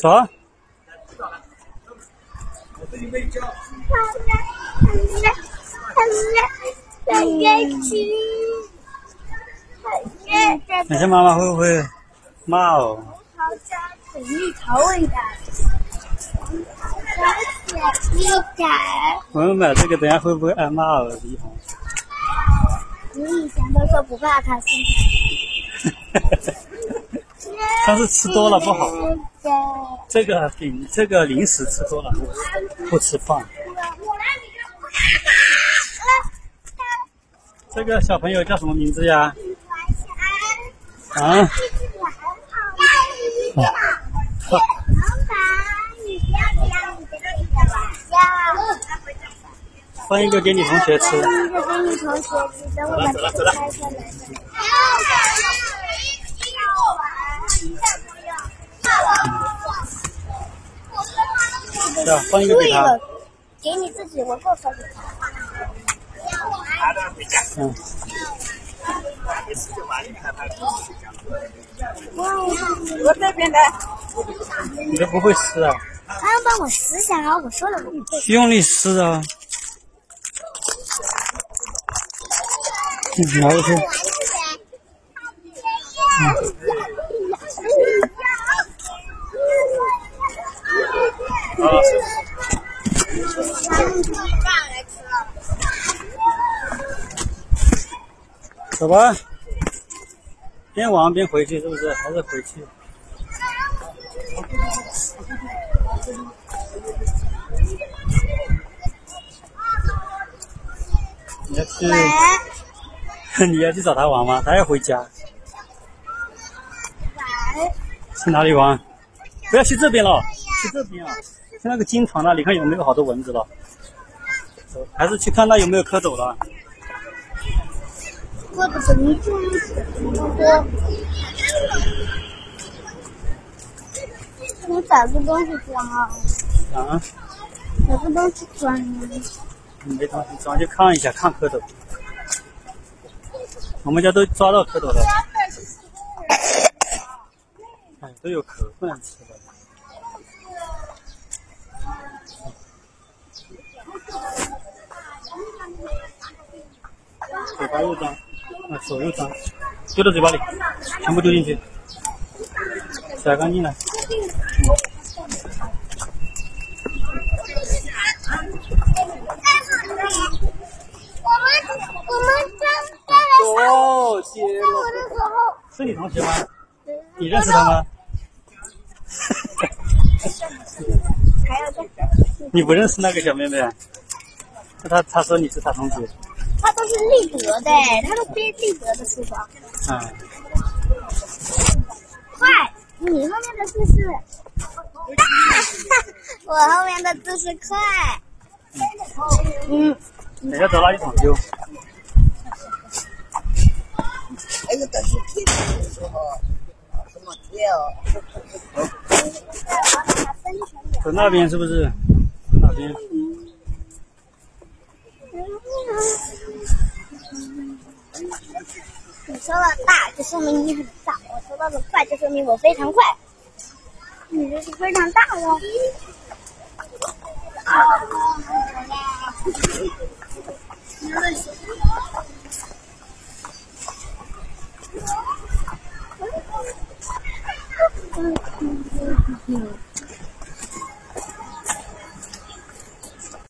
走啊。等下妈妈会不会骂哦？好加甜蜜桃味的。我们买这个，等下会不会挨骂哦？李红。你以前都说不怕它生但是吃多了不好。这个饼，这个零食吃多了不不吃饭。这个小朋友叫什么名字呀？啊？好。放一个给你同学吃。放一个给你同学吃，等我把这个拆下来。是啊，放一个给他。给你自己，我够分。嗯。我这边的。你都不会撕啊？他要帮我撕下来，我说了我不会。用力撕啊！嗯，拿过去。走吧，边玩边回去，是不是？还是回去？你要去？你要去找他玩吗？他要回家。去哪里玩？不要去这边了，去这边啊！去那个金床那里看有没有好多蚊子了。还是去看那有没有蝌蚪了。蝌蚪怎么这么多？我找个东西装啊！啊？找个东西装。没东西装，就看一下，看蝌蚪。我们家都抓到蝌蚪了。哎，都有壳，不能吃的。嘴巴又脏，啊，手又脏，丢到嘴巴里，全部丢进去，甩干净了。我们我们刚带来哦，接我的时候，是你同学吗？你认识他吗？你不认识那个小妹妹啊？他他说你是他同学。他都是立德的，他都背立德的书包。嗯。快，你后面的字是，我后面的字是快。嗯。等下找垃圾桶丢。那个都是贴的时候，什么贴哦？走那边是不是？那边？你说的大，就说明你很大；我说到的快，就说明我非常快。你这是非常大了。嗯。